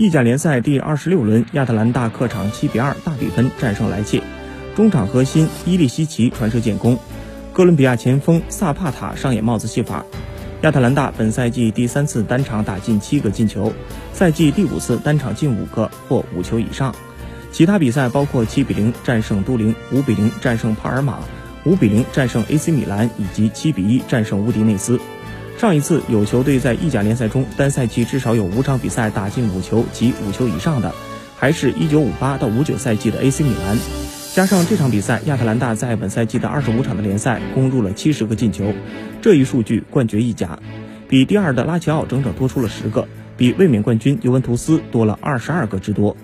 意甲联赛第二十六轮，亚特兰大客场七比二大比分战胜莱切，中场核心伊利西奇传射建功，哥伦比亚前锋萨帕塔上演帽子戏法。亚特兰大本赛季第三次单场打进七个进球，赛季第五次单场进五个或五球以上。其他比赛包括七比零战胜都灵，五比零战胜帕尔马，五比零战胜 AC 米兰，以及七比一战胜乌迪内斯。上一次有球队在意甲联赛中单赛季至少有五场比赛打进五球及五球以上的，还是一九五八到五九赛季的 AC 米兰。加上这场比赛，亚特兰大在本赛季的二十五场的联赛攻入了七十个进球，这一数据冠绝意甲，比第二的拉齐奥整整多出了十个，比卫冕冠军尤文图斯多了二十二个之多。